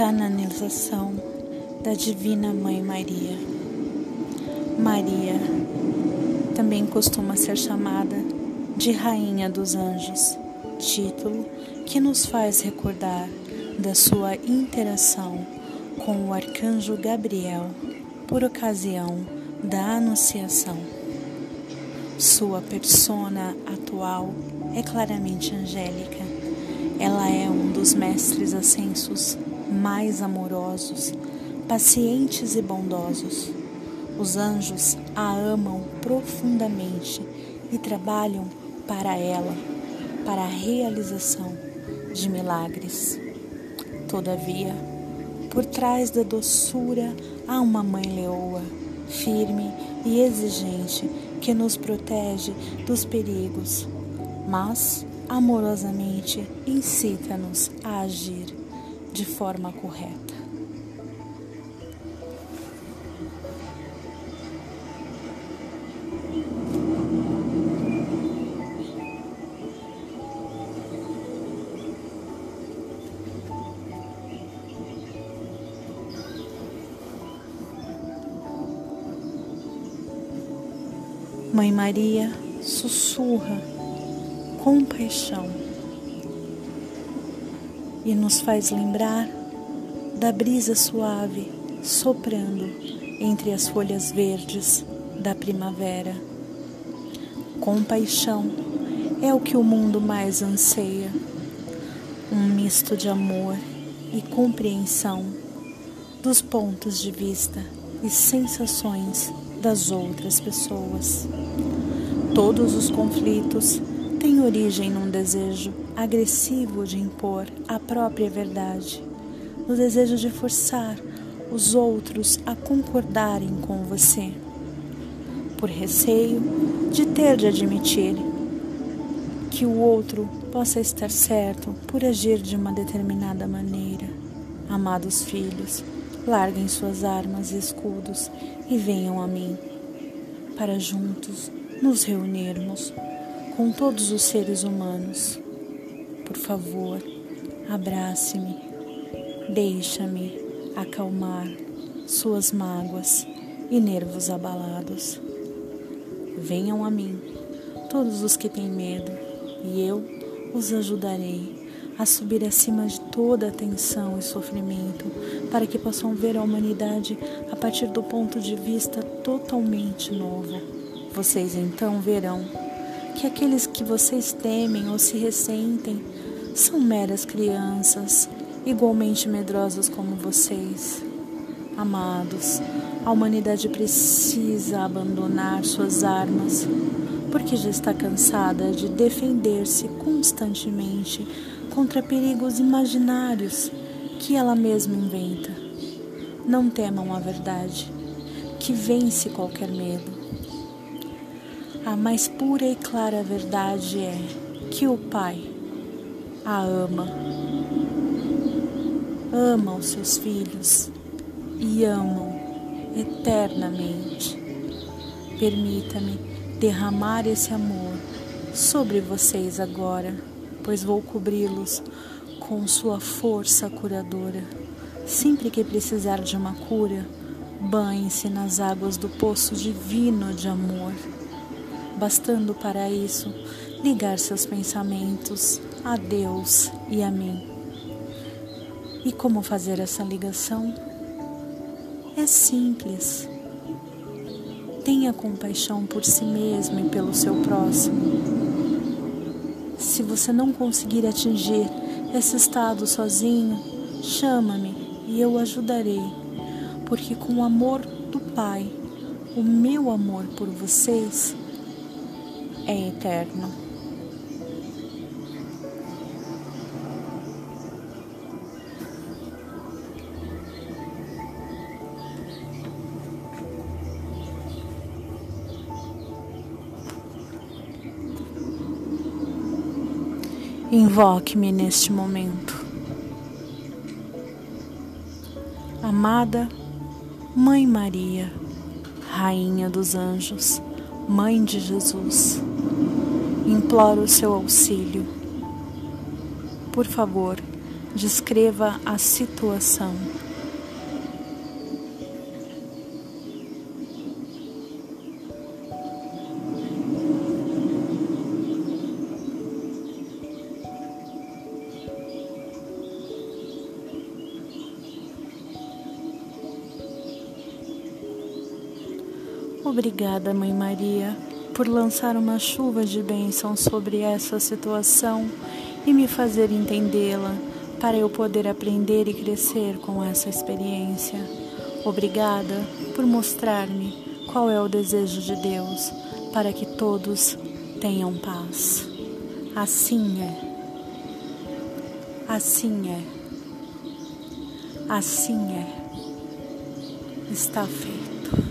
Canonização da Divina Mãe Maria. Maria também costuma ser chamada de Rainha dos Anjos, título que nos faz recordar da sua interação com o arcanjo Gabriel por ocasião da Anunciação. Sua persona atual é claramente angélica. Ela é um dos mestres ascensos mais amorosos, pacientes e bondosos. Os anjos a amam profundamente e trabalham para ela, para a realização de milagres. Todavia, por trás da doçura há uma mãe leoa, firme e exigente, que nos protege dos perigos, mas amorosamente incita-nos a agir de forma correta. Mãe Maria sussurra compaixão e nos faz lembrar da brisa suave soprando entre as folhas verdes da primavera. Compaixão é o que o mundo mais anseia, um misto de amor e compreensão dos pontos de vista e sensações das outras pessoas. Todos os conflitos têm origem num desejo agressivo de impor a própria verdade, no desejo de forçar os outros a concordarem com você, por receio de ter de admitir que o outro possa estar certo por agir de uma determinada maneira. Amados filhos, larguem suas armas e escudos e venham a mim, para juntos nos reunirmos com todos os seres humanos por favor, abrace-me, deixa-me acalmar suas mágoas e nervos abalados. Venham a mim, todos os que têm medo, e eu os ajudarei a subir acima de toda a tensão e sofrimento, para que possam ver a humanidade a partir do ponto de vista totalmente novo. Vocês então verão que aqueles que vocês temem ou se ressentem são meras crianças, igualmente medrosas como vocês. Amados, a humanidade precisa abandonar suas armas, porque já está cansada de defender-se constantemente contra perigos imaginários que ela mesma inventa. Não temam a verdade, que vence qualquer medo. A mais pura e clara verdade é que o Pai a ama. Ama os seus filhos e amam eternamente. Permita-me derramar esse amor sobre vocês agora, pois vou cobri-los com sua força curadora. Sempre que precisar de uma cura, banhe-se nas águas do poço divino de amor. Bastando para isso ligar seus pensamentos a Deus e a mim. E como fazer essa ligação? É simples. Tenha compaixão por si mesmo e pelo seu próximo. Se você não conseguir atingir esse estado sozinho, chama-me e eu ajudarei, porque com o amor do Pai, o meu amor por vocês é eterno. Invoque-me neste momento. Amada Mãe Maria, Rainha dos Anjos, Mãe de Jesus, imploro o seu auxílio. Por favor, Descreva a situação. Obrigada, Mãe Maria, por lançar uma chuva de bênção sobre essa situação e me fazer entendê-la para eu poder aprender e crescer com essa experiência. Obrigada por mostrar-me qual é o desejo de Deus para que todos tenham paz. Assim é. Assim é. Assim é. Está feito.